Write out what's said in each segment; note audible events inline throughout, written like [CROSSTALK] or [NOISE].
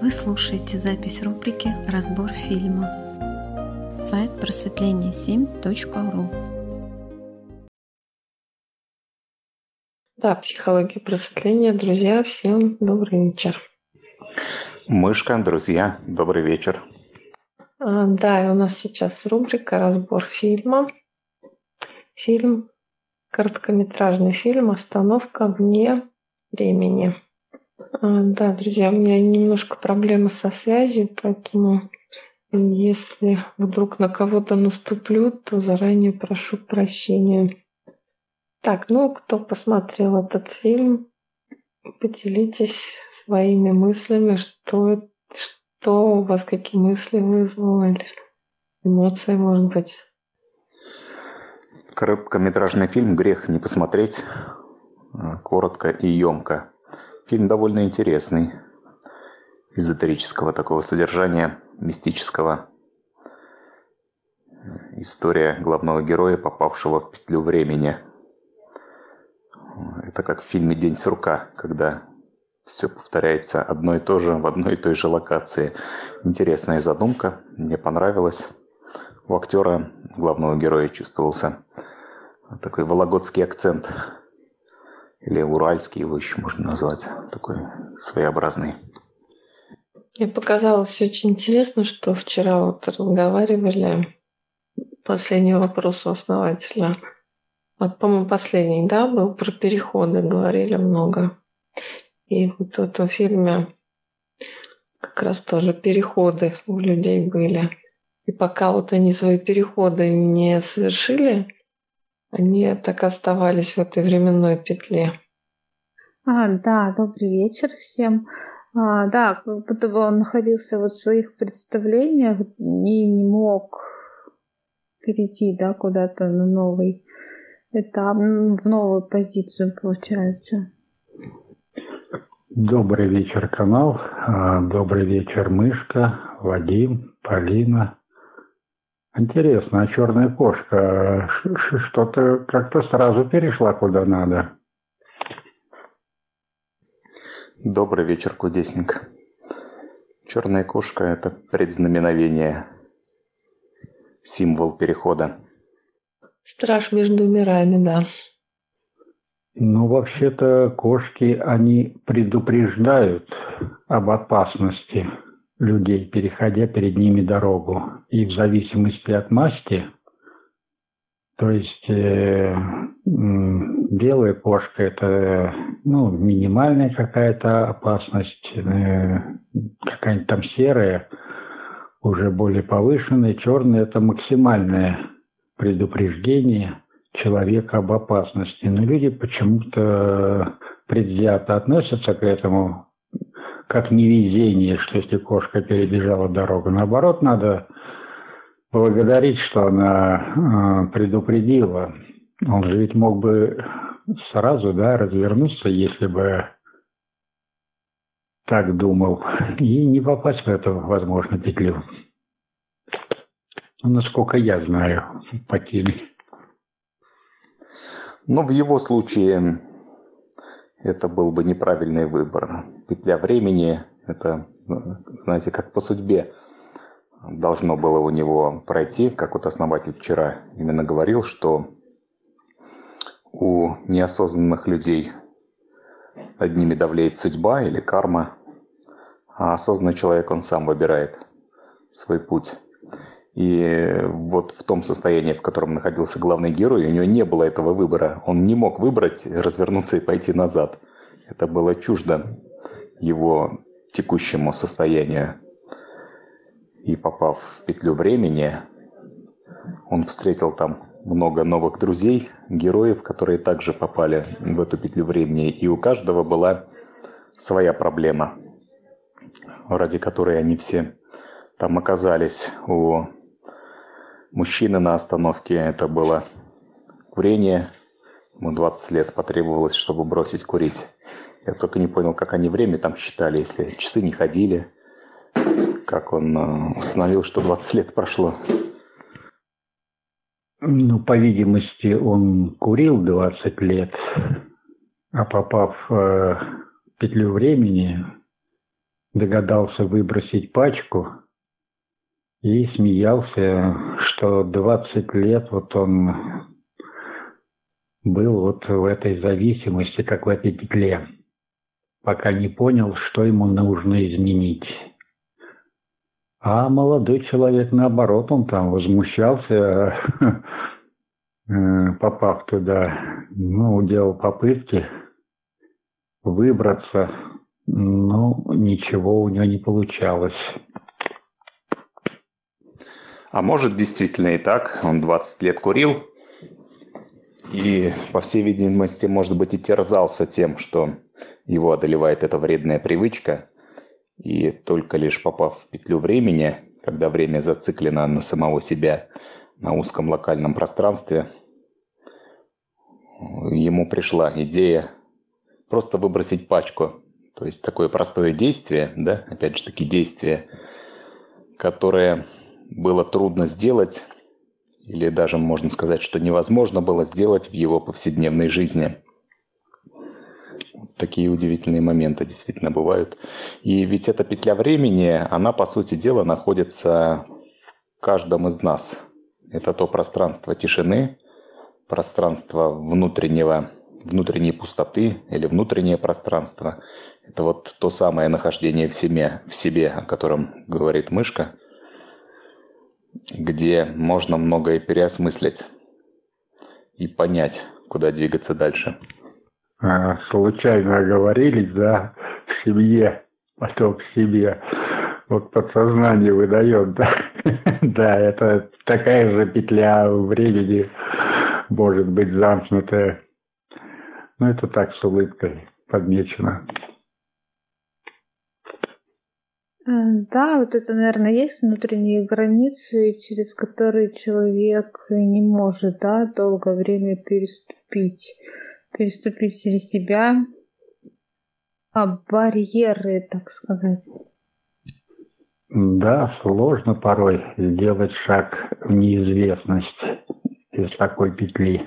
Вы слушаете запись рубрики «Разбор фильма». Сайт просветление7.ру Да, психология просветления. Друзья, всем добрый вечер. Мышка, друзья, добрый вечер. А, да, и у нас сейчас рубрика «Разбор фильма». Фильм, короткометражный фильм «Остановка вне времени». А, да, друзья, у меня немножко проблемы со связью, поэтому если вдруг на кого-то наступлю, то заранее прошу прощения. Так, ну, кто посмотрел этот фильм, поделитесь своими мыслями, что, что у вас, какие мысли вызвали, эмоции, может быть. Короткометражный фильм «Грех не посмотреть». Коротко и емко. Фильм довольно интересный, эзотерического такого содержания, мистического. История главного героя, попавшего в петлю времени. Это как в фильме «День сурка», когда все повторяется одно и то же в одной и той же локации. Интересная задумка, мне понравилось. У актера главного героя чувствовался такой вологодский акцент или уральский его еще можно назвать, такой своеобразный. Мне показалось очень интересно, что вчера вот разговаривали, последний вопрос у основателя, вот, по-моему, последний, да, был про переходы, говорили много. И вот в этом фильме как раз тоже переходы у людей были. И пока вот они свои переходы не совершили, они так оставались в этой временной петле. А, да, добрый вечер всем. А, да, как будто бы он находился вот в своих представлениях и не мог перейти, да, куда-то на новый этап, в новую позицию, получается. Добрый вечер, канал. А, добрый вечер, Мышка, Вадим, Полина. Интересно, а черная кошка что-то как-то сразу перешла куда надо. Добрый вечер, кудесник. Черная кошка – это предзнаменовение, символ перехода. Страж между мирами, да. Ну, вообще-то кошки, они предупреждают об опасности людей, переходя перед ними дорогу. И в зависимости от масти, то есть э, белая кошка это ну, минимальная какая-то опасность, э, какая-нибудь там серая, уже более повышенная, черная это максимальное предупреждение человека об опасности. Но люди почему-то предвзято относятся к этому, как невезение, что если кошка перебежала дорогу. Наоборот, надо благодарить, что она э, предупредила. Он же ведь мог бы сразу да, развернуться, если бы так думал, и не попасть в эту, возможно, петлю. Ну, насколько я знаю по теме. Ну, в его случае это был бы неправильный выбор. Петля времени – это, знаете, как по судьбе должно было у него пройти, как вот основатель вчера именно говорил, что у неосознанных людей одними давлеет судьба или карма, а осознанный человек, он сам выбирает свой путь. И вот в том состоянии, в котором находился главный герой, у него не было этого выбора. Он не мог выбрать, развернуться и пойти назад. Это было чуждо его текущему состоянию. И попав в петлю времени, он встретил там много новых друзей, героев, которые также попали в эту петлю времени. И у каждого была своя проблема, ради которой они все там оказались. У мужчины на остановке это было курение. Ему 20 лет потребовалось, чтобы бросить курить. Я только не понял, как они время там считали, если часы не ходили. Как он э, установил, что 20 лет прошло. Ну, по видимости, он курил 20 лет, а попав э, в петлю времени, догадался выбросить пачку и смеялся, что 20 лет вот он был вот в этой зависимости, как в этой петле, пока не понял, что ему нужно изменить. А молодой человек, наоборот, он там возмущался, [LAUGHS] попав туда, ну, делал попытки выбраться, но ничего у него не получалось. А может, действительно и так, он 20 лет курил, и, по всей видимости, может быть, и терзался тем, что его одолевает эта вредная привычка, и только лишь попав в петлю времени, когда время зациклено на самого себя, на узком локальном пространстве, ему пришла идея просто выбросить пачку. То есть такое простое действие, да, опять же таки действие, которое было трудно сделать, или даже можно сказать, что невозможно было сделать в его повседневной жизни. Такие удивительные моменты действительно бывают. И ведь эта петля времени, она, по сути дела, находится в каждом из нас. Это то пространство тишины, пространство внутреннего, внутренней пустоты или внутреннее пространство. Это вот то самое нахождение в себе, в себе о котором говорит мышка – где можно многое переосмыслить и понять, куда двигаться дальше. А, случайно оговорились, да, в семье, потом к себе. Вот подсознание выдает, да. [LAUGHS] да, это такая же петля времени может быть замкнутая. Но это так с улыбкой подмечено. Да, вот это, наверное, есть внутренние границы, через которые человек не может, да, долгое время переступить, переступить через себя, а барьеры, так сказать. Да, сложно порой сделать шаг в неизвестность из такой петли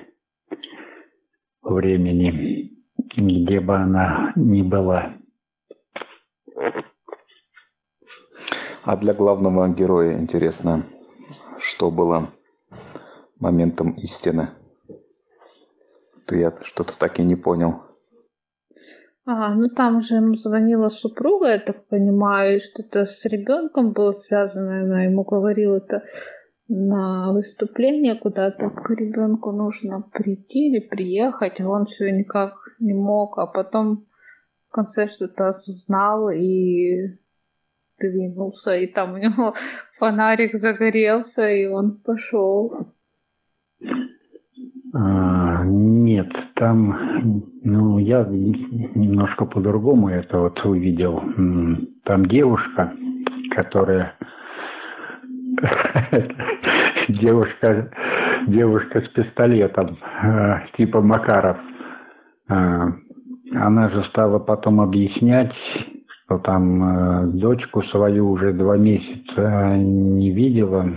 времени, где бы она ни была. А для главного героя интересно, что было моментом истины? То я что-то так и не понял. Ага, ну там же ему звонила супруга, я так понимаю, и что-то с ребенком было связано. Она ему говорила это на выступление куда-то к ребенку нужно прийти или приехать, а он все никак не мог, а потом в конце что-то осознал и двинулся, и там у него [LAUGHS] фонарик загорелся, и он пошел. А, нет, там, ну, я немножко по-другому это вот увидел. Там девушка, которая [LAUGHS] девушка, девушка с пистолетом, а, типа Макаров. А, она же стала потом объяснять, что там э, дочку свою уже два месяца не видела,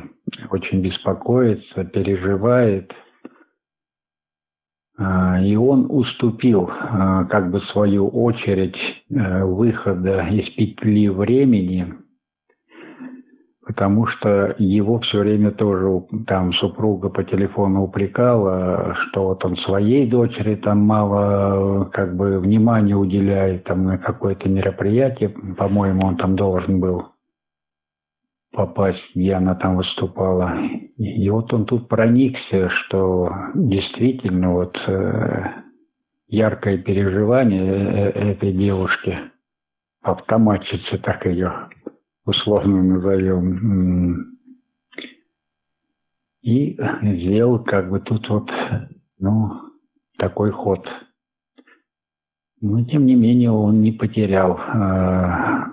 очень беспокоится, переживает. Э, и он уступил э, как бы свою очередь э, выхода из петли времени – потому что его все время тоже там супруга по телефону упрекала, что вот он своей дочери там мало как бы внимания уделяет там на какое-то мероприятие, по-моему, он там должен был попасть, где она там выступала. И вот он тут проникся, что действительно вот э, яркое переживание э, э, этой девушки, автоматчицы так ее условно назовем, и сделал как бы тут вот, ну, такой ход. Но тем не менее он не потерял а,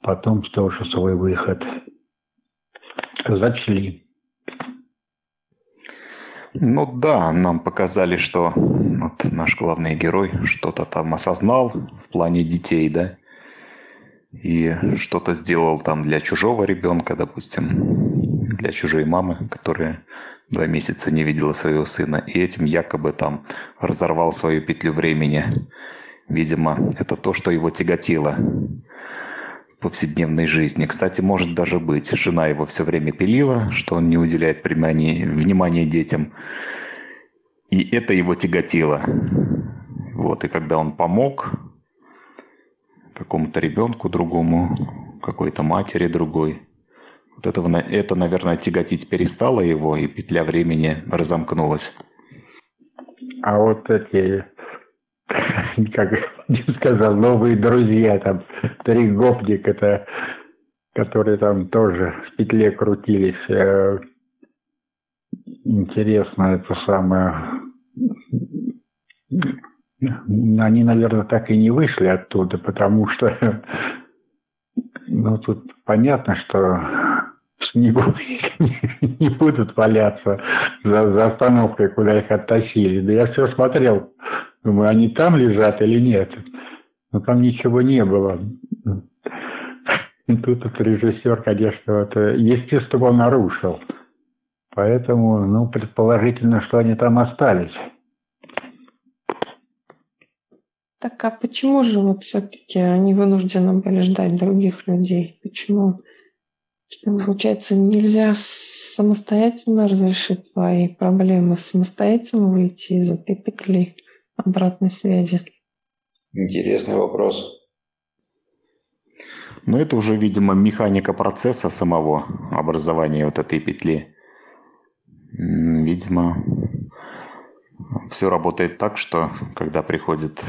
потом тоже свой выход. Зачли. Ну да, нам показали, что вот наш главный герой что-то там осознал в плане детей, да, и что-то сделал там для чужого ребенка, допустим, для чужой мамы, которая два месяца не видела своего сына, и этим якобы там разорвал свою петлю времени. Видимо, это то, что его тяготило. повседневной жизни. Кстати, может даже быть, жена его все время пилила, что он не уделяет внимания, внимания детям. И это его тяготило. Вот, и когда он помог какому-то ребенку другому, какой-то матери другой, вот этого, это, наверное, тяготить перестало его, и петля времени разомкнулась. А вот эти, [LAUGHS] как я сказал, новые друзья, там, три гопник, это, которые там тоже в петле крутились. Э, интересно, это самое... Они, наверное, так и не вышли оттуда, потому что ну, тут понятно, что в снегу [LAUGHS] не будут валяться за, за остановкой, куда их оттащили. Да я все смотрел, думаю, они там лежат или нет. Но там ничего не было. И тут этот режиссер, конечно, вот, естественно, нарушил. Поэтому, ну, предположительно, что они там остались. Так а почему же вот все-таки они вынуждены были ждать других людей? Почему? Что, получается, нельзя самостоятельно разрешить свои проблемы, самостоятельно выйти из этой петли обратной связи? Интересный вопрос. Но это уже, видимо, механика процесса самого образования вот этой петли. Видимо, все работает так, что когда приходит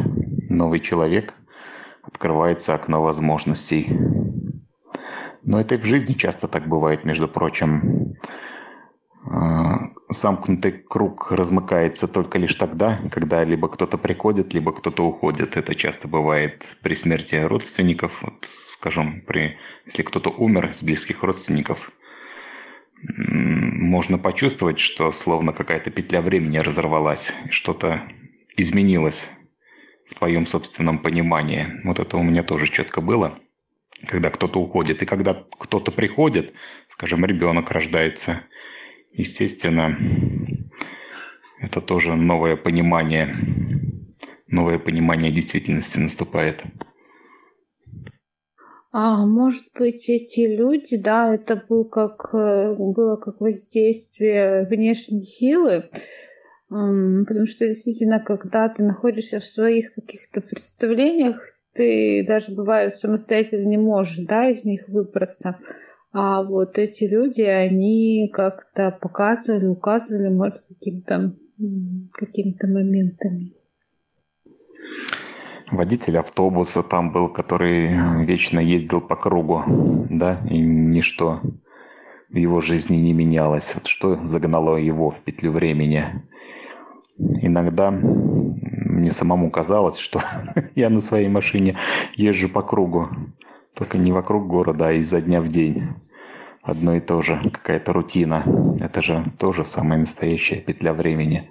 новый человек, открывается окно возможностей. Но это и в жизни часто так бывает, между прочим. А, замкнутый круг размыкается только лишь тогда, когда либо кто-то приходит, либо кто-то уходит. Это часто бывает при смерти родственников. Вот, скажем, при, если кто-то умер из близких родственников, можно почувствовать, что словно какая-то петля времени разорвалась, что-то изменилось в твоем собственном понимании. Вот это у меня тоже четко было, когда кто-то уходит. И когда кто-то приходит, скажем, ребенок рождается, естественно, это тоже новое понимание, новое понимание действительности наступает. А, может быть, эти люди, да, это был как, э, было как воздействие внешней силы, потому что действительно, когда ты находишься в своих каких-то представлениях, ты даже бывает самостоятельно не можешь, да, из них выбраться. А вот эти люди, они как-то показывали, указывали, может, каким-то какими-то моментами водитель автобуса там был, который вечно ездил по кругу, да, и ничто в его жизни не менялось. Вот что загнало его в петлю времени. Иногда мне самому казалось, что [LAUGHS] я на своей машине езжу по кругу. Только не вокруг города, а изо дня в день. Одно и то же, какая-то рутина. Это же тоже самая настоящая петля времени.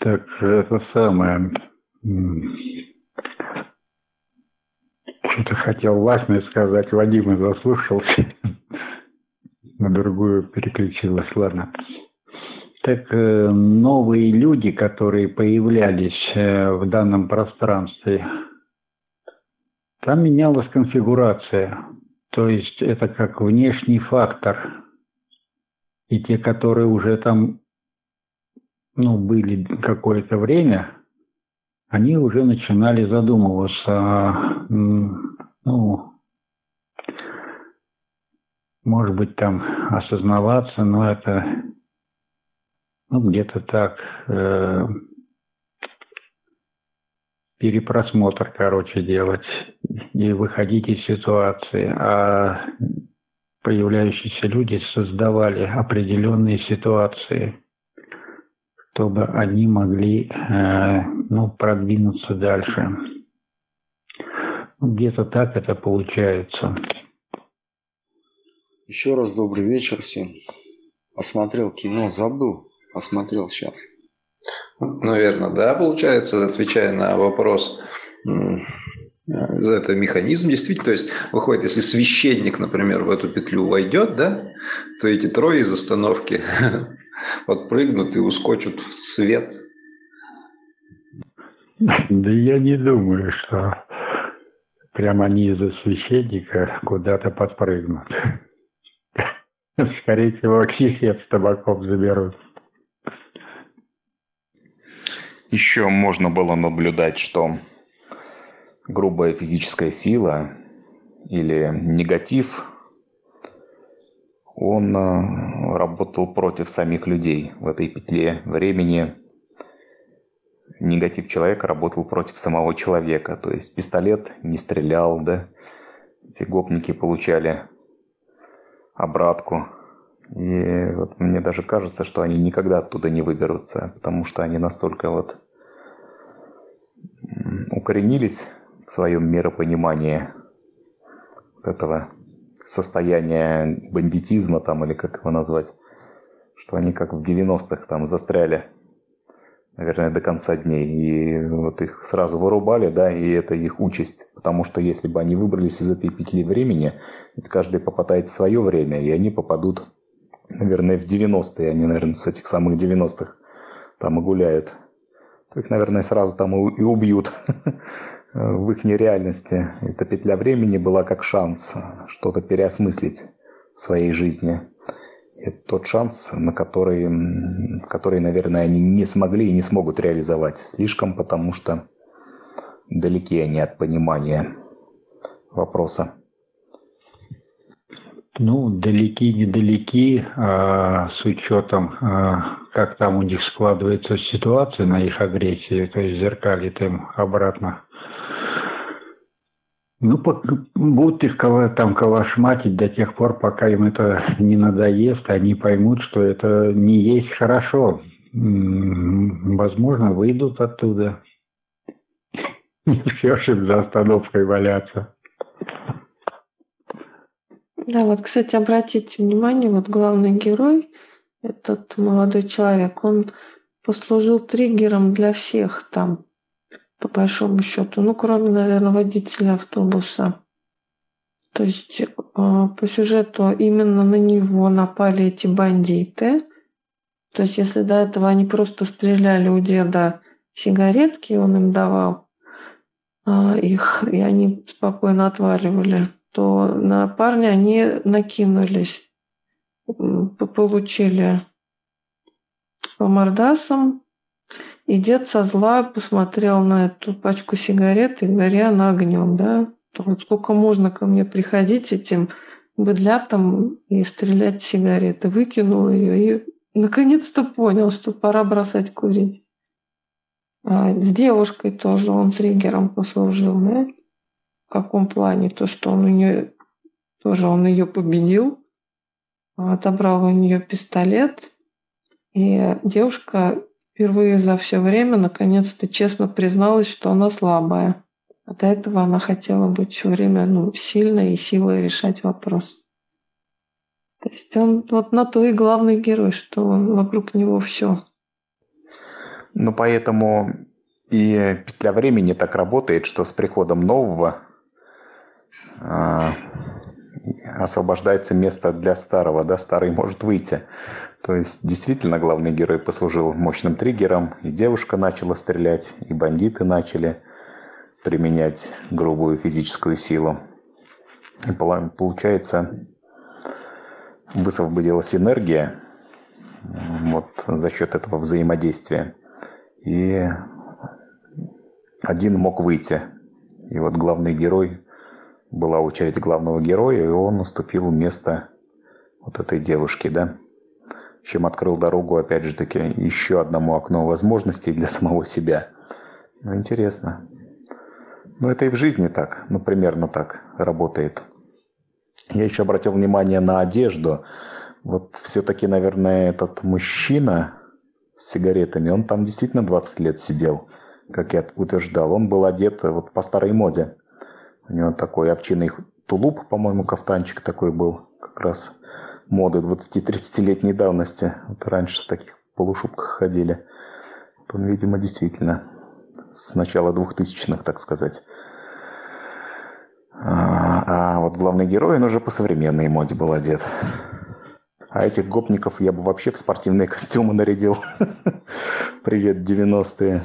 Так, это самое. Что-то хотел Васме сказать, Вадима заслушался. На другую переключилась, ладно. Так э, новые люди, которые появлялись э, в данном пространстве, там менялась конфигурация. То есть это как внешний фактор. И те, которые уже там ну, были какое-то время, они уже начинали задумываться, ну, может быть, там осознаваться, но это, ну, где-то так, э, перепросмотр, короче, делать и выходить из ситуации. А появляющиеся люди создавали определенные ситуации – чтобы они могли э, ну, продвинуться дальше. Где-то так это получается. Еще раз добрый вечер всем. Посмотрел кино, забыл, посмотрел сейчас. Наверное, да, получается, отвечая на вопрос, это механизм действительно, то есть выходит, если священник, например, в эту петлю войдет, да, то эти трое из остановки [LAUGHS] подпрыгнут и ускочат в свет. Да я не думаю, что прямо они из-за священника куда-то подпрыгнут. Скорее всего, ксихет с табаком заберут. Еще можно было наблюдать, что грубая физическая сила или негатив, он э, работал против самих людей в этой петле времени. Негатив человека работал против самого человека. То есть пистолет не стрелял, да, эти гопники получали обратку. И вот мне даже кажется, что они никогда оттуда не выберутся, потому что они настолько вот укоренились в своем миропонимании этого состояния бандитизма там, или как его назвать, что они как в 90-х там застряли, наверное, до конца дней. И вот их сразу вырубали, да, и это их участь. Потому что если бы они выбрались из этой петли времени, ведь каждый попадает в свое время, и они попадут наверное, в 90-е, они, наверное, с этих самых 90-х там и гуляют. То их, наверное, сразу там и убьют [LAUGHS] в их нереальности. Эта петля времени была как шанс что-то переосмыслить в своей жизни. И тот шанс, на который, который, наверное, они не смогли и не смогут реализовать. Слишком, потому что далеки они от понимания вопроса. Ну, далеки, недалеки, а, с учетом, а, как там у них складывается ситуация на их агрессии, то есть зеркалит им обратно. Ну, будут их там калашматить до тех пор, пока им это не надоест, они поймут, что это не есть хорошо. Возможно, выйдут оттуда. [LAUGHS] Все же за остановкой валяться. Да, вот, кстати, обратите внимание, вот главный герой, этот молодой человек, он послужил триггером для всех там, по большому счету. Ну, кроме, наверное, водителя автобуса. То есть э, по сюжету именно на него напали эти бандиты. То есть если до этого они просто стреляли у деда сигаретки, он им давал э, их, и они спокойно отваливали то на парня они накинулись, получили по мордасам, и дед со зла посмотрел на эту пачку сигарет и горя на огнем, да, вот сколько можно ко мне приходить этим быдлятам и стрелять сигареты. Выкинул ее и наконец-то понял, что пора бросать курить. А с девушкой тоже он триггером послужил, да? В каком плане? То, что он у нее тоже он ее победил, отобрал у нее пистолет, и девушка впервые за все время наконец-то честно призналась, что она слабая. А до этого она хотела быть все время ну, сильной и силой решать вопрос. То есть он вот на то и главный герой, что вокруг него все. Ну, поэтому и петля времени так работает, что с приходом нового а, освобождается место для старого, да, старый может выйти. То есть действительно главный герой послужил мощным триггером, и девушка начала стрелять, и бандиты начали применять грубую физическую силу. И получается, высвободилась энергия вот за счет этого взаимодействия. И один мог выйти. И вот главный герой была очередь главного героя, и он наступил в место вот этой девушки, да. Чем открыл дорогу, опять же таки, еще одному окну возможностей для самого себя. Ну, интересно. Ну, это и в жизни так, ну, примерно так работает. Я еще обратил внимание на одежду. Вот все-таки, наверное, этот мужчина с сигаретами, он там действительно 20 лет сидел, как я утверждал. Он был одет вот по старой моде. У него такой овчиный тулуп, по-моему, кафтанчик такой был, как раз моды 20-30-летней давности. Вот раньше в таких полушубках ходили. Он, видимо, действительно с начала двухтысячных, так сказать. А, а вот главный герой, он уже по современной моде был одет. А этих гопников я бы вообще в спортивные [LAUGHS] костюмы нарядил. [LAUGHS] Привет, 90-е.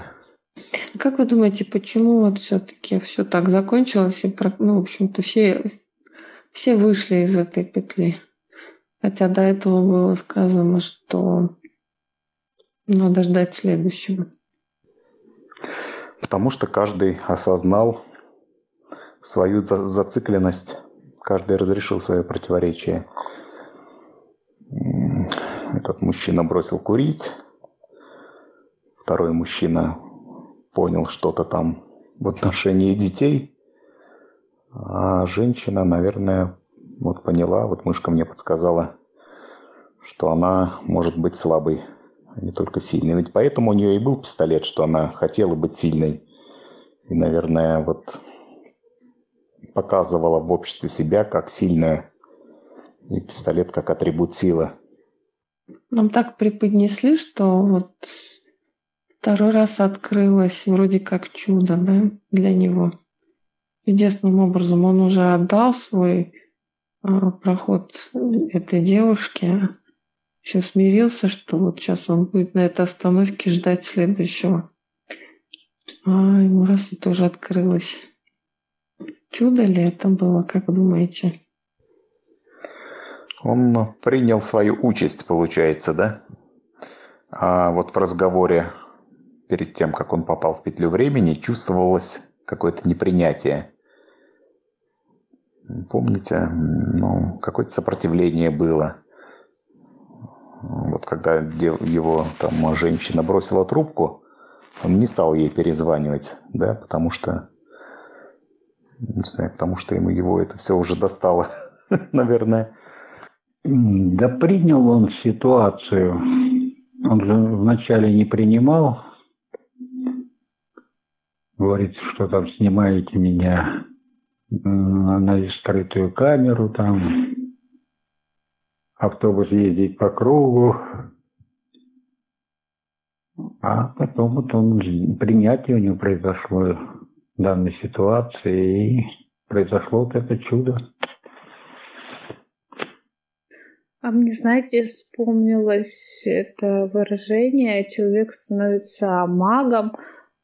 Как вы думаете, почему вот все-таки все так закончилось и, ну, в общем-то, все, все вышли из этой петли? Хотя до этого было сказано, что надо ждать следующего. Потому что каждый осознал свою зацикленность, каждый разрешил свое противоречие. Этот мужчина бросил курить, второй мужчина понял что-то там в отношении детей, а женщина, наверное, вот поняла, вот мышка мне подсказала, что она может быть слабой а не только сильной. Ведь поэтому у нее и был пистолет, что она хотела быть сильной. И, наверное, вот показывала в обществе себя как сильную. И пистолет как атрибут силы. Нам так преподнесли, что вот второй раз открылось вроде как чудо, да, для него. Чудесным образом он уже отдал свой а, проход этой девушке, все смирился, что вот сейчас он будет на этой остановке ждать следующего. А ему раз и тоже открылось. Чудо ли это было, как думаете? Он принял свою участь, получается, да? А вот в разговоре перед тем, как он попал в петлю времени, чувствовалось какое-то непринятие. Помните, ну, какое-то сопротивление было. Вот когда его там женщина бросила трубку, он не стал ей перезванивать, да, потому что, не знаю, потому что ему его это все уже достало, [LAUGHS] наверное. Да принял он ситуацию. Он же вначале не принимал. Говорит, что там снимаете меня на скрытую камеру там автобус ездить по кругу. А потом вот он, принятие у него произошло данной ситуации, и произошло вот это чудо. А мне, знаете, вспомнилось это выражение «человек становится магом»,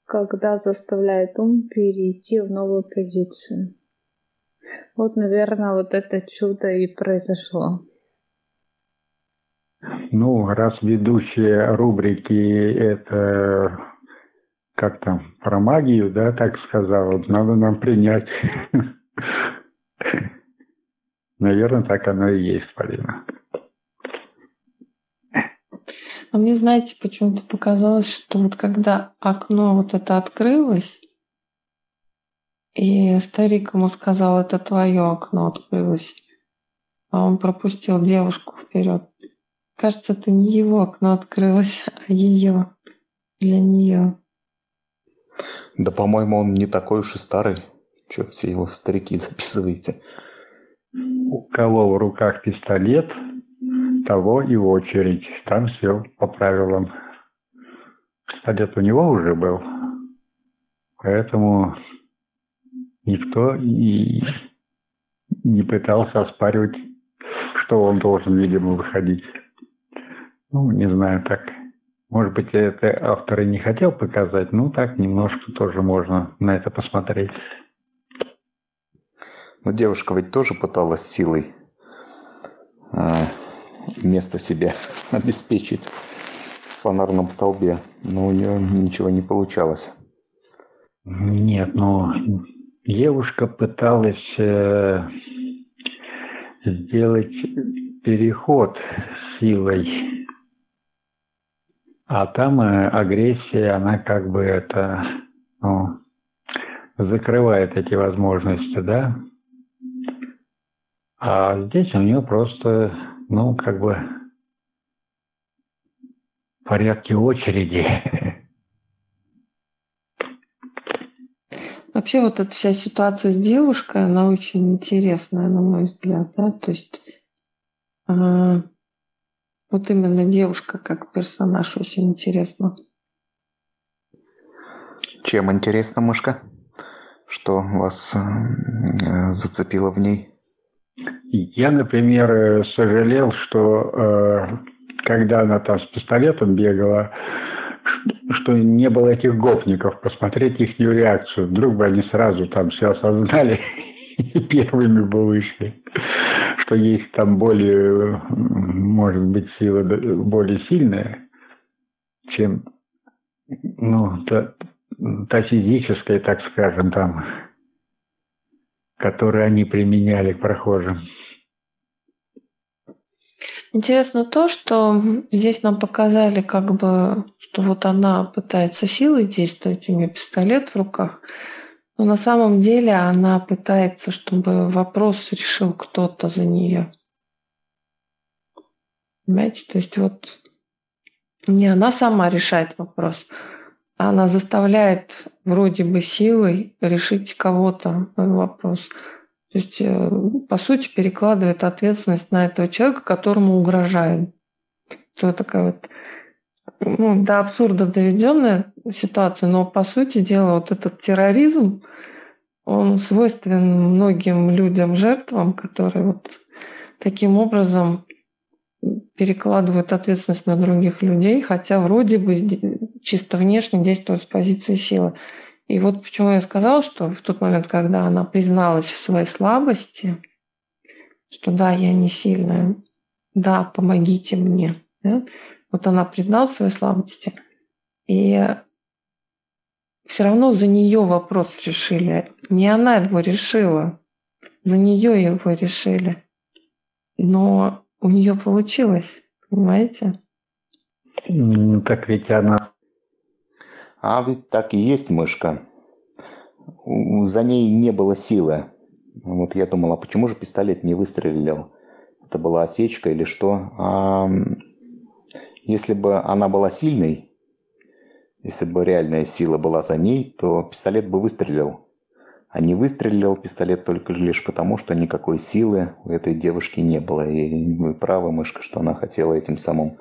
когда заставляет ум перейти в новую позицию. Вот, наверное, вот это чудо и произошло. Ну, раз ведущие рубрики это как там, про магию, да, так сказал, надо нам принять. Наверное, так оно и есть, Полина. А мне, знаете, почему-то показалось, что вот когда окно вот это открылось, и старик ему сказал, это твое окно открылось, а он пропустил девушку вперед. Кажется, это не его окно открылось, а ее для нее. Да, по-моему, он не такой уж и старый. Че все его старики [LAUGHS] записываете? У кого в руках пистолет, того и очередь. Там все по правилам. Пистолет у него уже был. Поэтому никто и не пытался оспаривать, что он должен, видимо, выходить. Ну, не знаю, так. Может быть, это автор и не хотел показать, ну так немножко тоже можно на это посмотреть. Но девушка ведь тоже пыталась силой а, место себе [LAUGHS] обеспечить в фонарном столбе, но у нее ничего не получалось. Нет, ну девушка пыталась э, сделать переход силой а там э, агрессия, она как бы это, ну, закрывает эти возможности, да. А здесь у нее просто, ну, как бы в порядке очереди. Вообще вот эта вся ситуация с девушкой, она очень интересная, на мой взгляд, да, то есть а, вот именно девушка как персонаж очень интересно. Чем интересна мышка? Что вас э, зацепило в ней? Я, например, сожалел, что э, когда она там с пистолетом бегала, что не было этих гопников, посмотреть их реакцию. Вдруг бы они сразу там все осознали [LAUGHS] и первыми бы вышли. Что есть там более, может быть, сила более сильная, чем ну, та, та физическая, так скажем, там, которую они применяли к прохожим. Интересно то, что здесь нам показали, как бы, что вот она пытается силой действовать, у нее пистолет в руках, но на самом деле она пытается, чтобы вопрос решил кто-то за нее. Понимаете, то есть вот не она сама решает вопрос, а она заставляет вроде бы силой решить кого-то вопрос. То есть, э, по сути, перекладывает ответственность на этого человека, которому угрожает. Это такая вот ну, до абсурда доведенная ситуация, но по сути дела вот этот терроризм, он свойственен многим людям, жертвам, которые вот таким образом перекладывают ответственность на других людей, хотя вроде бы чисто внешне действуют с позиции силы. И вот почему я сказала, что в тот момент, когда она призналась в своей слабости, что да, я не сильная, да, помогите мне. Да? Вот она признала свои слабости, и все равно за нее вопрос решили. Не она его решила, за нее его решили. Но у нее получилось, понимаете? Так ведь она а ведь так и есть мышка. За ней не было силы. Вот я думал, а почему же пистолет не выстрелил? Это была осечка или что? А если бы она была сильной, если бы реальная сила была за ней, то пистолет бы выстрелил. А не выстрелил пистолет только лишь потому, что никакой силы у этой девушки не было. И вы правы, мышка, что она хотела этим самым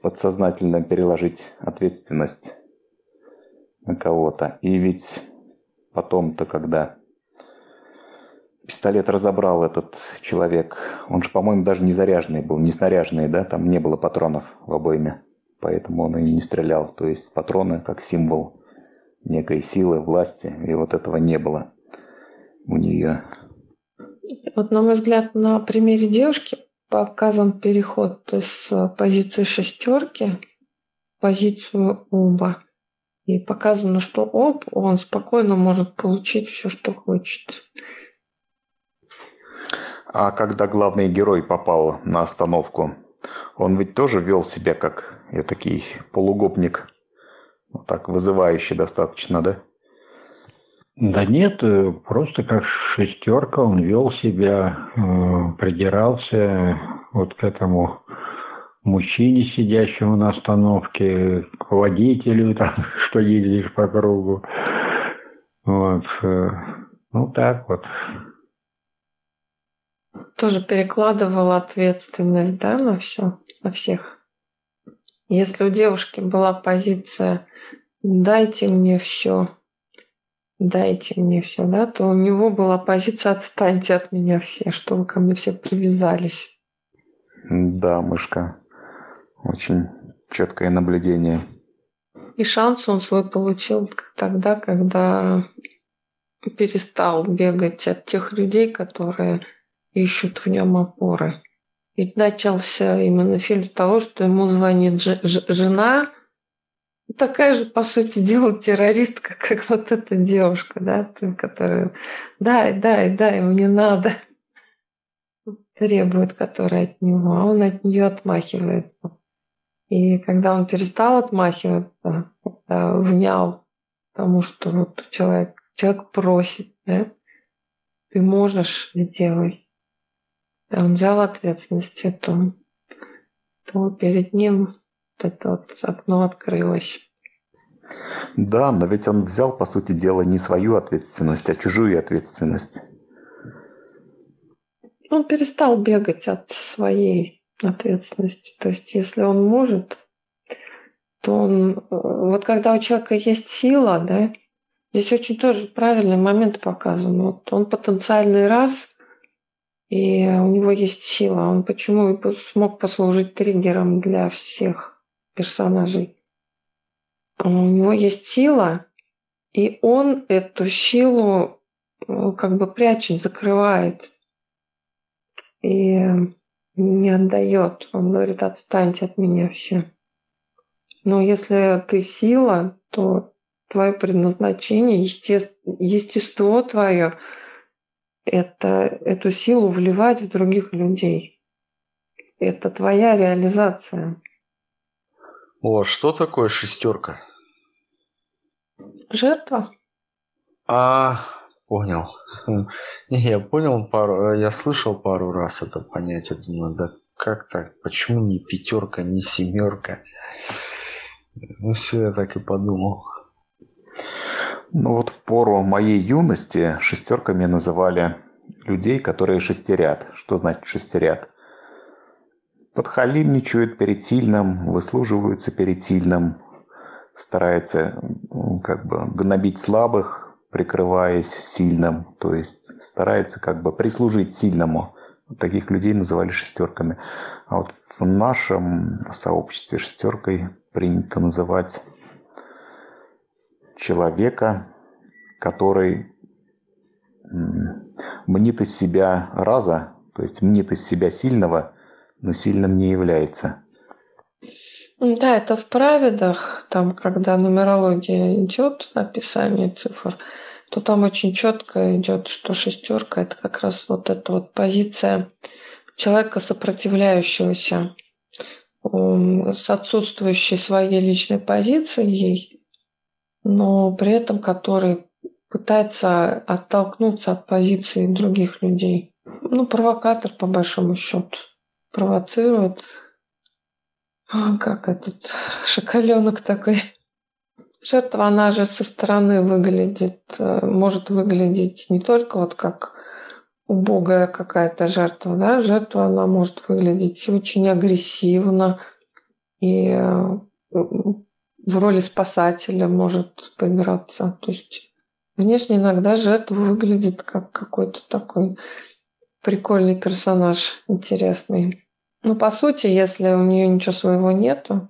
подсознательно переложить ответственность на кого-то. И ведь потом-то, когда пистолет разобрал этот человек, он же, по-моему, даже не заряженный был, не снаряженный, да, там не было патронов в обойме, поэтому он и не стрелял. То есть патроны как символ некой силы, власти, и вот этого не было у нее. Вот, на мой взгляд, на примере девушки показан переход с позиции шестерки в позицию уба. И показано, что оп, он спокойно может получить все, что хочет. А когда главный герой попал на остановку, он ведь тоже вел себя как я такой полугопник. Вот так вызывающий достаточно, да? Да нет, э, просто как шестерка он вел себя, э, придирался вот к этому мужчине, сидящему на остановке, к водителю, [LAUGHS] там, что ездишь по кругу. Вот. Э, ну, так вот. Тоже перекладывала ответственность, да, на все, на всех. Если у девушки была позиция «дайте мне все», «дайте мне все», да, то у него была позиция «отстаньте от меня все», что вы ко мне все привязались. Да, мышка. Очень четкое наблюдение. И шанс он свой получил тогда, когда перестал бегать от тех людей, которые ищут в нем опоры. Ведь начался именно фильм с того, что ему звонит жена, такая же, по сути дела, террористка, [LAUGHS] как вот эта девушка, да, которая дай, дай, дай, мне надо, [LAUGHS] требует, которая от него, а он от нее отмахивается. И когда он перестал отмахиваться, когда внял тому, что вот человек, человек просит, да, ты можешь, сделай. Он взял ответственность эту, то перед ним вот это вот окно открылось. Да, но ведь он взял, по сути дела, не свою ответственность, а чужую ответственность. Он перестал бегать от своей ответственности. То есть, если он может, то он... Э, вот когда у человека есть сила, да, здесь очень тоже правильный момент показан. Вот он потенциальный раз, и у него есть сила. Он почему смог послужить триггером для всех персонажей? у него есть сила, и он эту силу э, как бы прячет, закрывает и не отдает. Он говорит, отстаньте от меня все. Но если ты сила, то твое предназначение, естество твое, это эту силу вливать в других людей. Это твоя реализация. О, что такое шестерка? Жертва. А, понял. [LAUGHS] Я понял пару, я слышал пару раз это понятие. Думаю, да как так? Почему не пятерка, не семерка? Ну все, я так и подумал. Ну вот в пору моей юности шестерками называли людей, которые шестерят. Что значит шестерят? Подхалимничают перед сильным, выслуживаются перед сильным, стараются как бы гнобить слабых, прикрываясь сильным, то есть стараются как бы прислужить сильному. Таких людей называли шестерками. А вот в нашем сообществе шестеркой принято называть человека, который мнит из себя раза, то есть мнит из себя сильного, но сильным не является. Да, это в праведах, там, когда нумерология идет, описание цифр, то там очень четко идет, что шестерка это как раз вот эта вот позиция человека сопротивляющегося с отсутствующей своей личной позицией, но при этом который пытается оттолкнуться от позиции других людей. Ну, провокатор, по большому счету, провоцирует. А, как этот шоколенок такой. Жертва, она же со стороны выглядит, э, может выглядеть не только вот как убогая какая-то жертва, да, жертва, она может выглядеть очень агрессивно и э, в роли спасателя может поиграться. То есть внешне иногда жертва выглядит как какой-то такой прикольный персонаж, интересный. Но по сути, если у нее ничего своего нету,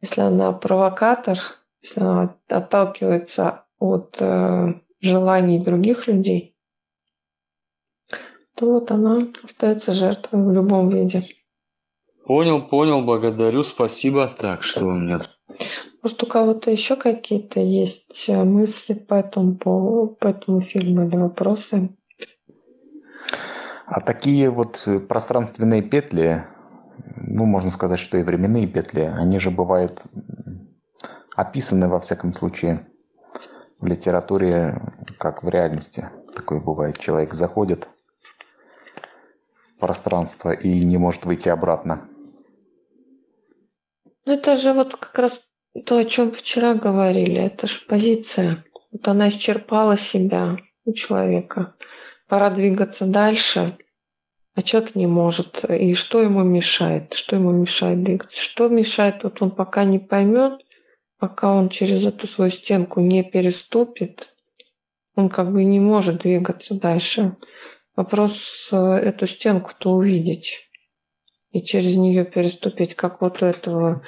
если она провокатор, если она отталкивается от э, желаний других людей, то вот она остается жертвой в любом виде. Понял, понял, благодарю, спасибо. Так, что у меня? Может, у кого-то еще какие-то есть э, мысли по этому, по, по этому фильму или вопросы? А такие вот э, пространственные петли, ну, можно сказать, что и временные петли, они же бывают описаны, во всяком случае, в литературе, как в реальности. Такое бывает. Человек заходит пространство и не может выйти обратно. Ну, это же вот как раз то, о чем вчера говорили. Это же позиция. Вот она исчерпала себя у человека. Пора двигаться дальше, а человек не может. И что ему мешает? Что ему мешает двигаться? Что мешает? Вот он пока не поймет, пока он через эту свою стенку не переступит, он как бы не может двигаться дальше. Вопрос э, эту стенку-то увидеть и через нее переступить, как вот у этого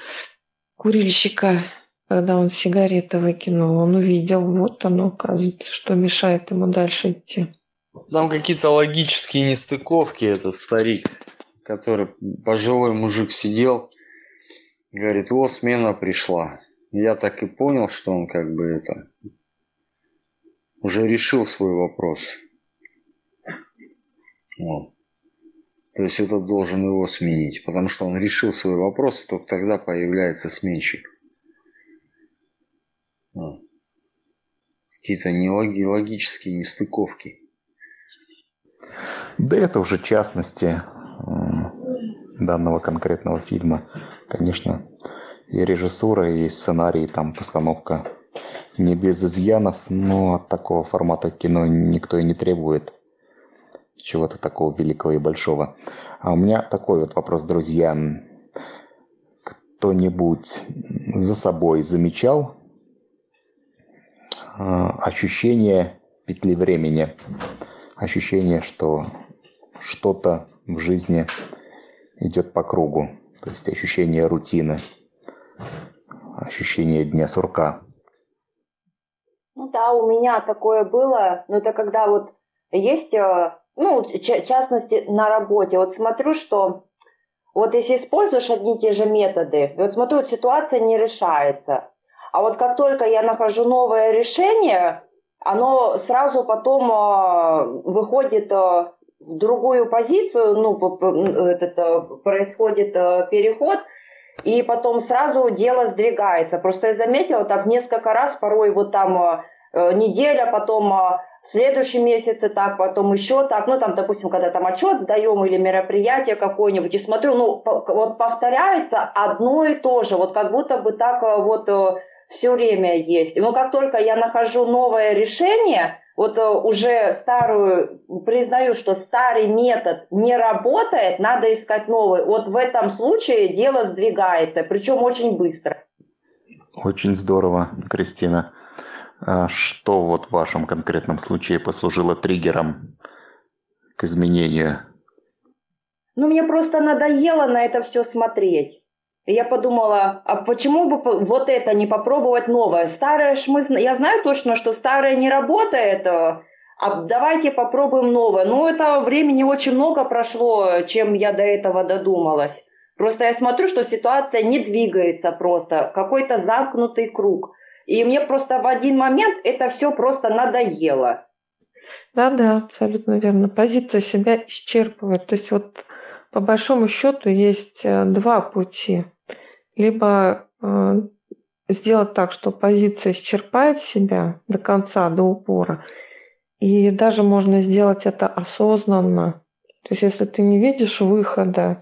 курильщика, когда он сигареты выкинул, он увидел, вот оно, оказывается, что мешает ему дальше идти. Там какие-то логические нестыковки, этот старик, который пожилой мужик сидел, говорит, о, смена пришла. Я так и понял, что он как бы это уже решил свой вопрос. Вот. То есть это должен его сменить, потому что он решил свой вопрос, только тогда появляется сменщик. Вот. Какие-то нелогические нестыковки. Да это уже частности данного конкретного фильма. Конечно, и режиссура, и сценарий, и там постановка не без изъянов, но от такого формата кино никто и не требует чего-то такого великого и большого. А у меня такой вот вопрос, друзья. Кто-нибудь за собой замечал э, ощущение петли времени? Ощущение, что что-то в жизни идет по кругу. То есть ощущение рутины. ощущение дня сурка. Ну да, у меня такое было, но это когда вот есть, э, ну, в частности, на работе. Вот смотрю, что вот если используешь одни и те же методы, вот смотрю, вот ситуация не решается. А вот как только я нахожу новое решение, оно сразу потом э, выходит э, в другую позицию, ну, этот, происходит переход, и потом сразу дело сдвигается. Просто я заметила так несколько раз, порой вот там неделя, потом в следующем месяце так, потом еще так, ну там, допустим, когда там отчет сдаем или мероприятие какое-нибудь, и смотрю, ну, вот повторяется одно и то же, вот как будто бы так э, вот э, все время есть. Но как только я нахожу новое решение, вот э, уже старую, признаю, что старый метод не работает, надо искать новый. Вот в этом случае дело сдвигается, причем очень быстро. Очень здорово, Кристина. А что вот в вашем конкретном случае послужило триггером к изменению? Ну, мне просто надоело на это все смотреть. Я подумала, а почему бы вот это не попробовать новое? Старое ж мы... Я знаю точно, что старое не работает, а давайте попробуем новое. Но это времени очень много прошло, чем я до этого додумалась. Просто я смотрю, что ситуация не двигается просто. Какой-то замкнутый круг. И мне просто в один момент это все просто надоело. Да-да, абсолютно верно. Позиция себя исчерпывает. То есть вот по большому счету есть э, два пути. Либо э, сделать так, что позиция исчерпает себя до конца, до упора. И даже можно сделать это осознанно. То есть если ты не видишь выхода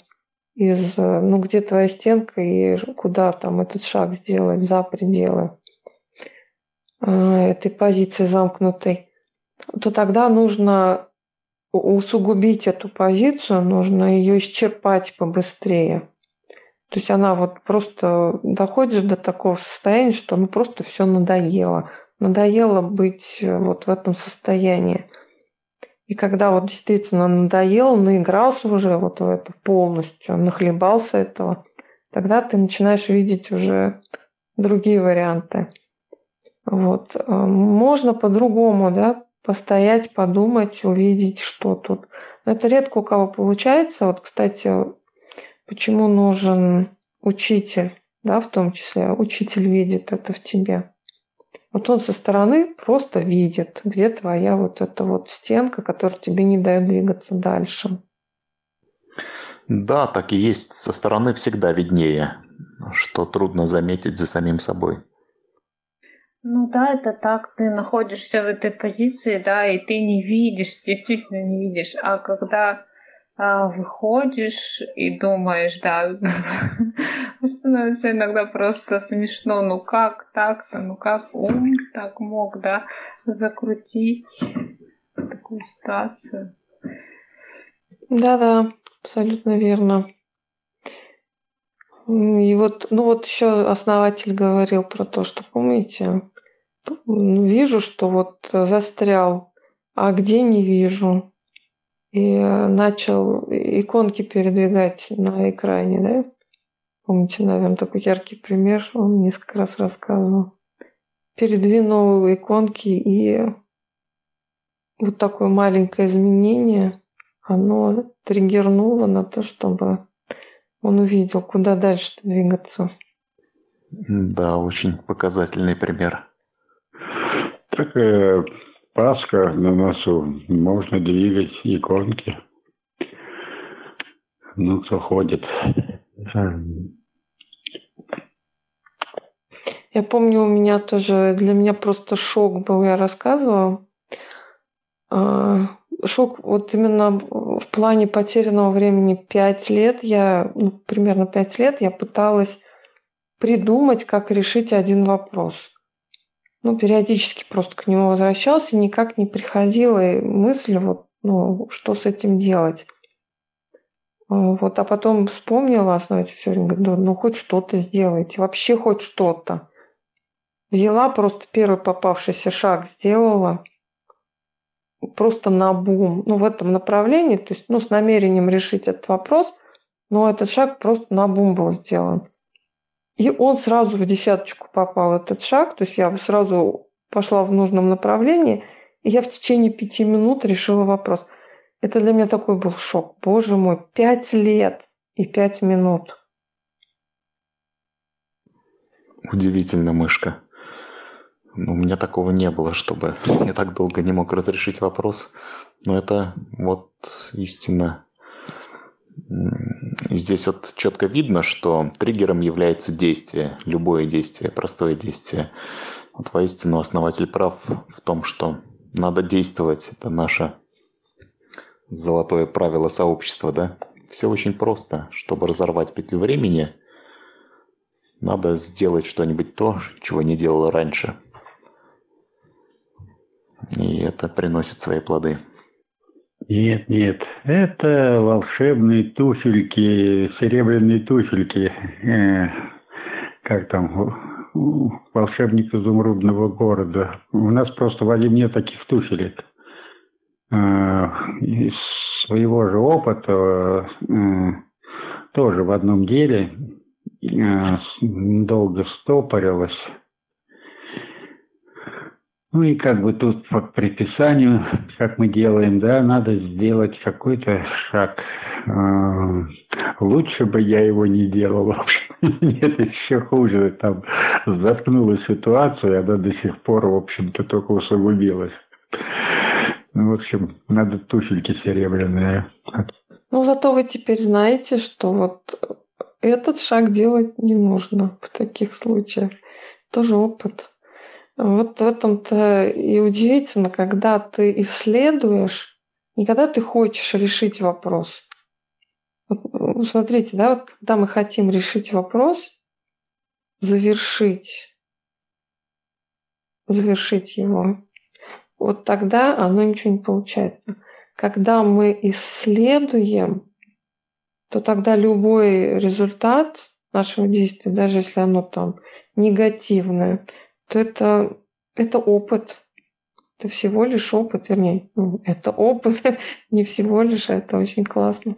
из, э, ну, где твоя стенка и куда там этот шаг сделать за пределы этой позиции замкнутой, то тогда нужно усугубить эту позицию, нужно ее исчерпать побыстрее. То есть она вот просто доходишь до такого состояния, что ну просто все надоело. Надоело быть э, вот в этом состоянии. И когда вот действительно надоело, наигрался уже вот в это полностью, нахлебался этого, тогда ты начинаешь видеть уже другие варианты. Вот. Э, можно по-другому, да, постоять, подумать, увидеть, что тут. Но это редко у кого получается. Вот, кстати, почему нужен учитель, да, в том числе. Учитель видит это в тебе. Вот он со стороны просто видит, где твоя вот эта вот стенка, которая тебе не дает двигаться дальше. Да, так и есть. Со стороны всегда виднее, что трудно заметить за самим собой. Ну да, это так, ты находишься в этой позиции, да, и ты не видишь, действительно не видишь. А когда а, выходишь и думаешь, да, [LAUGHS] становится иногда просто смешно, ну как так-то, ну как он так мог, да, закрутить такую ситуацию. Да-да, абсолютно верно. И вот, ну вот еще основатель говорил про то, что, помните, вижу, что вот застрял, а где не вижу. И начал иконки передвигать на экране, да? Помните, наверное, такой яркий пример, он несколько раз рассказывал. Передвинул иконки, и вот такое маленькое изменение, оно триггернуло на то, чтобы он увидел, куда дальше двигаться. Да, очень показательный пример. Так э, Пасха на носу, можно двигать иконки. Ну, кто ходит. Я помню, у меня тоже, для меня просто шок был, я рассказывала. А, шок вот именно в плане потерянного времени пять лет. Я, ну, примерно пять лет я пыталась придумать, как решить один вопрос ну, периодически просто к нему возвращался, никак не приходила мысль, вот, ну, что с этим делать. А, вот, а потом вспомнила, знаете, все время, говорю, ну, хоть что-то сделайте, вообще хоть что-то. Взяла просто первый попавшийся шаг, сделала просто на бум, ну, в этом направлении, то есть, ну, с намерением решить этот вопрос, но этот шаг просто на бум был сделан. И он сразу в десяточку попал, этот шаг. То есть я сразу пошла в нужном направлении. И я в течение пяти минут решила вопрос. Это для меня такой был шок. Боже мой, пять лет и пять минут. Удивительно, мышка. У меня такого не было, чтобы [LAUGHS] я так долго не мог разрешить вопрос. Но это вот истина. Здесь вот четко видно, что триггером является действие, любое действие, простое действие. Вот воистину основатель прав в том, что надо действовать. Это наше золотое правило сообщества, да? Все очень просто. Чтобы разорвать петлю времени, надо сделать что-нибудь то, чего не делал раньше. И это приносит свои плоды. Нет, нет, это волшебные туфельки, серебряные туфельки. Э, как там, волшебник изумрудного города. У нас просто, Вадим, нет таких туфелек. Э, из своего же опыта э, тоже в одном деле э, долго стопорилось ну и как бы тут по предписанию, [LAUGHS] как мы делаем, да, надо сделать какой-то шаг. А, лучше бы я его не делал. [LAUGHS] Нет, еще хуже. Там заткнула ситуацию, и она до сих пор, в общем-то, только усугубилась. Ну, в общем, надо туфельки серебряные. Ну, зато вы теперь знаете, что вот этот шаг делать не нужно в таких случаях. Тоже опыт. Вот в этом-то и удивительно, когда ты исследуешь, не когда ты хочешь решить вопрос. Вот, смотрите, да, вот когда мы хотим решить вопрос, завершить, завершить его, вот тогда оно ничего не получается. Когда мы исследуем, то тогда любой результат нашего действия, даже если оно там негативное, то это, это опыт. Это всего лишь опыт, вернее, ну, это опыт, [LAUGHS] не всего лишь, а это очень классно.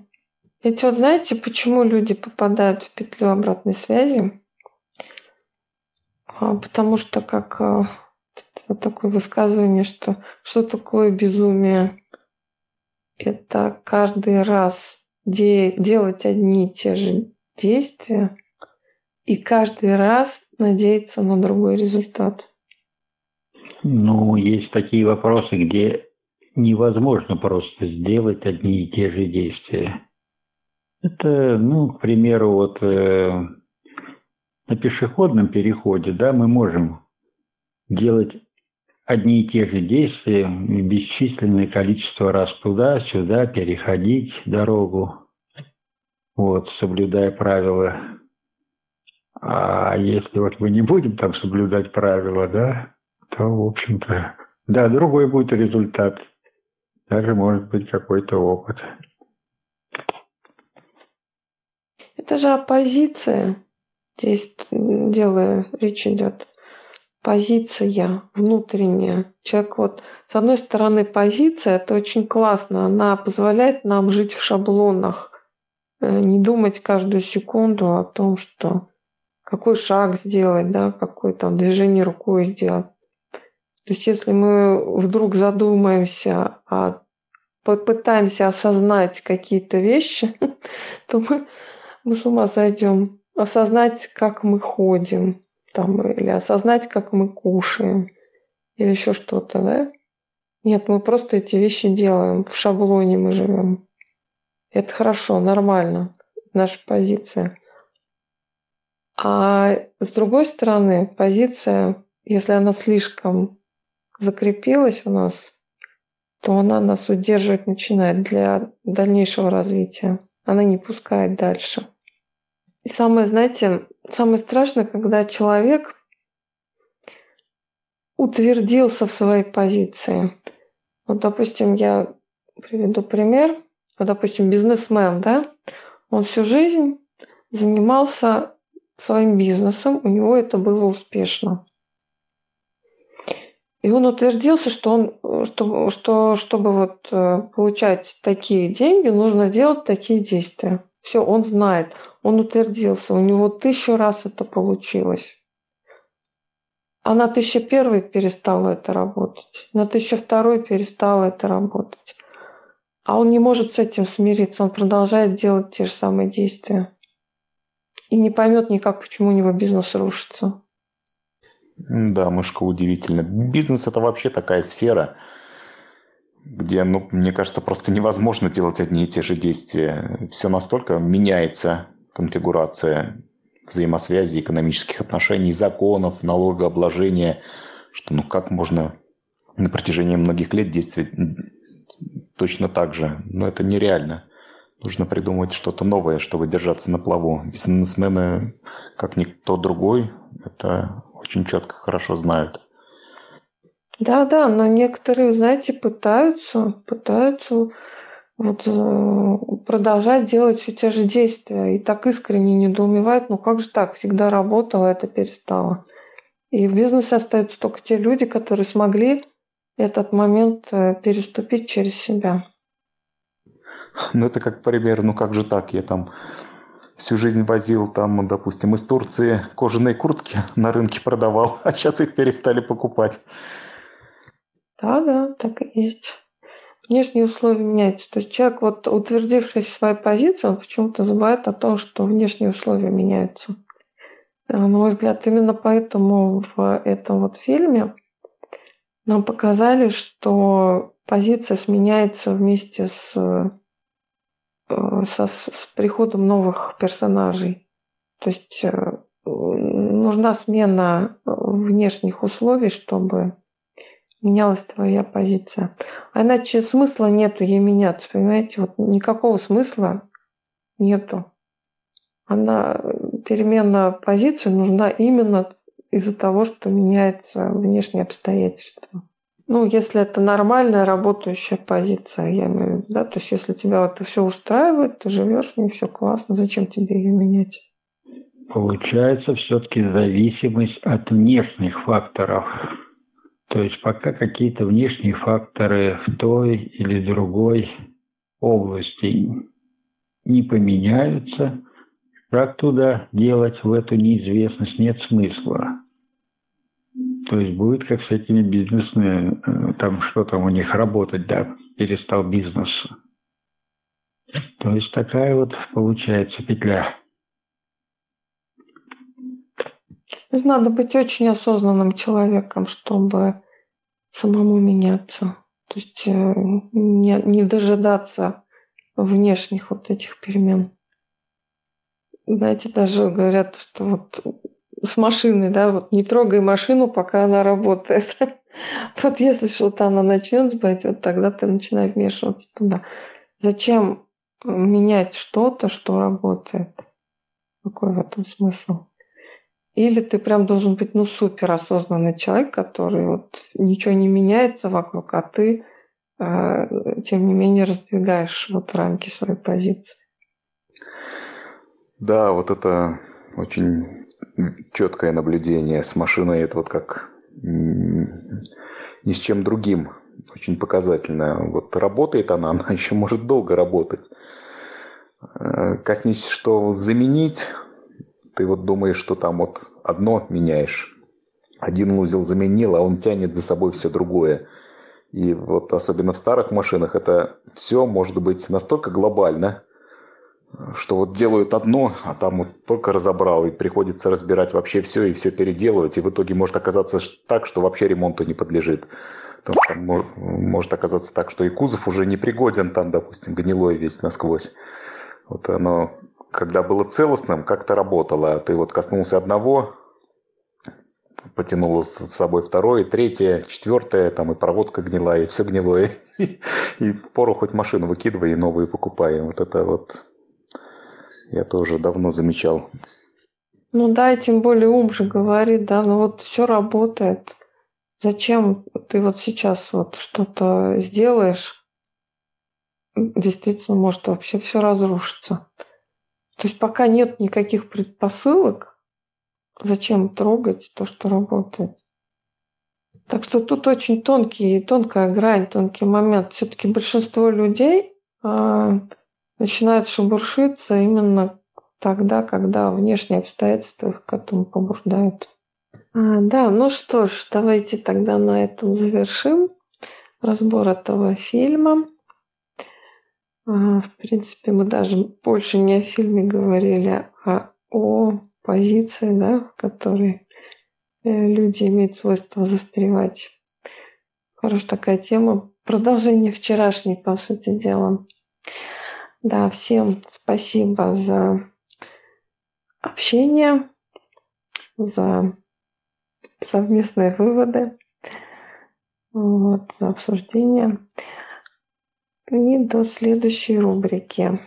Ведь вот знаете, почему люди попадают в петлю обратной связи? А, потому что как а, такое высказывание, что что такое безумие? Это каждый раз де- делать одни и те же действия и каждый раз надеяться на другой результат? Ну, есть такие вопросы, где невозможно просто сделать одни и те же действия. Это, ну, к примеру, вот э, на пешеходном переходе, да, мы можем делать одни и те же действия бесчисленное количество раз туда-сюда, переходить дорогу, вот, соблюдая правила а если вот мы не будем там соблюдать правила, да, то, в общем-то, да, другой будет результат. Даже может быть какой-то опыт. Это же оппозиция. Здесь дело, речь идет. Позиция внутренняя. Человек вот, с одной стороны, позиция, это очень классно. Она позволяет нам жить в шаблонах. Э, не думать каждую секунду о том, что какой шаг сделать, да, какое там движение рукой сделать. То есть если мы вдруг задумаемся, а попытаемся осознать какие-то вещи, [LAUGHS] то мы, мы с ума сойдем. Осознать, как мы ходим, там, или осознать, как мы кушаем, или еще что-то, да? Нет, мы просто эти вещи делаем, в шаблоне мы живем. Это хорошо, нормально, наша позиция – а с другой стороны, позиция, если она слишком закрепилась у нас, то она нас удерживать начинает для дальнейшего развития. Она не пускает дальше. И самое, знаете, самое страшное, когда человек утвердился в своей позиции. Вот, допустим, я приведу пример. Вот, допустим, бизнесмен, да, он всю жизнь занимался своим бизнесом, у него это было успешно. И он утвердился, что, он, что, что чтобы вот э, получать такие деньги, нужно делать такие действия. Все, он знает, он утвердился, у него тысячу раз это получилось. А на тысяча первый перестала это работать, на тысяча второй перестала это работать. А он не может с этим смириться, он продолжает делать те же самые действия. И не поймет никак, почему у него бизнес рушится. Да, мышка удивительно. Бизнес это вообще такая сфера, где, ну, мне кажется, просто невозможно делать одни и те же действия. Все настолько меняется конфигурация взаимосвязи, экономических отношений, законов, налогообложения, что ну как можно на протяжении многих лет действовать точно так же? Но это нереально. Нужно придумать что-то новое, чтобы держаться на плаву. Бизнесмены, как никто другой, это очень четко, хорошо знают. Да, да, но некоторые, знаете, пытаются, пытаются вот э, продолжать делать все те же действия и так искренне недоумевают, ну как же так, всегда работало, это перестало. И в бизнесе остаются только те люди, которые смогли этот момент э, переступить через себя. Ну это как пример, ну как же так, я там всю жизнь возил там, допустим, из Турции кожаные куртки на рынке продавал, [LAUGHS] а сейчас их перестали покупать. Да, да, так и есть внешние условия меняются. То есть человек, вот утвердившись в своей позиции, он почему-то забывает о том, что внешние условия меняются. Э, на мой взгляд, именно поэтому в этом вот фильме нам показали, что позиция сменяется вместе с, со, с приходом новых персонажей. То есть э, нужна смена внешних условий, чтобы менялась твоя позиция. А иначе смысла нету ей меняться, понимаете? Вот никакого смысла нету. Она, перемена позиции нужна именно из-за того, что меняются внешние обстоятельства. Ну, если это нормальная работающая позиция, я имею в виду, да, то есть если тебя это все устраивает, ты живешь ней, все классно, зачем тебе ее менять? Получается все-таки зависимость от внешних факторов. То есть пока какие-то внешние факторы в той или другой области не поменяются, как туда делать в эту неизвестность нет смысла. То есть будет как с этими бизнесами, э, там что там у них работать, да, перестал бизнес. То есть такая вот получается петля. Надо быть очень осознанным человеком, чтобы самому меняться. То есть э, не, не дожидаться внешних вот этих перемен. Знаете, даже говорят, что вот с машиной, да, вот не трогай машину, пока она работает. [LAUGHS] Вот если что-то она начнет сбавить, вот тогда ты начинаешь вмешиваться туда. Зачем менять что-то, что работает? Какой в этом смысл? Или ты прям должен быть, ну, супер осознанный человек, который вот ничего не меняется вокруг, а ты, э, тем не менее, раздвигаешь вот рамки своей позиции. Да, вот это очень четкое наблюдение с машиной. Это вот как ни с чем другим очень показательно. Вот работает она, [LAUGHS] она еще может долго работать. Э, коснись, что заменить, ты вот думаешь, что там вот одно меняешь, один узел заменил, а он тянет за собой все другое. И вот особенно в старых машинах это все может быть настолько глобально, что вот делают одно, а там вот только разобрал, и приходится разбирать вообще все и все переделывать, и в итоге может оказаться так, что вообще ремонту не подлежит. Там, там может, может оказаться так, что и кузов уже не пригоден, там, допустим, гнилой весь насквозь. Вот оно когда было целостным, как-то работало. Ты вот коснулся одного, потянуло с собой второе, третье, четвертое, там и проводка гнила, и все гнилое. [LAUGHS] И в пору хоть машину выкидывай и новые покупай. Вот это вот я тоже давно замечал. Ну да, и тем более ум же говорит, да, ну вот все работает. Зачем ты вот сейчас вот что-то сделаешь, действительно может вообще все разрушиться. То есть пока нет никаких предпосылок, зачем трогать то, что работает? Так что тут очень тонкий, тонкая грань, тонкий момент. Все-таки большинство людей, а, начинают шебуршиться именно тогда, когда внешние обстоятельства их к этому побуждают. А, да, ну что ж, давайте тогда на этом завершим разбор этого фильма. А, в принципе, мы даже больше не о фильме говорили, а о позиции, да, в которой э, люди имеют свойство застревать. Хорошая такая тема. Продолжение вчерашней, по сути дела. Да, всем спасибо за общение, за совместные выводы, вот, за обсуждение. И до следующей рубрики.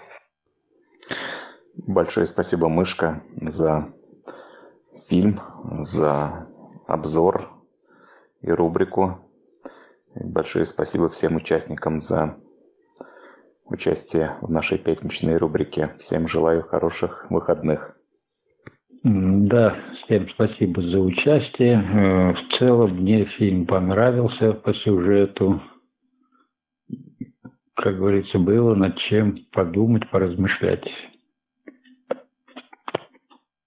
Большое спасибо, Мышка, за фильм, за обзор и рубрику. Большое спасибо всем участникам за участие в нашей пятничной рубрике. Всем желаю хороших выходных. Да, всем спасибо за участие. Э, в целом мне фильм понравился по сюжету. Как говорится, было над чем подумать, поразмышлять.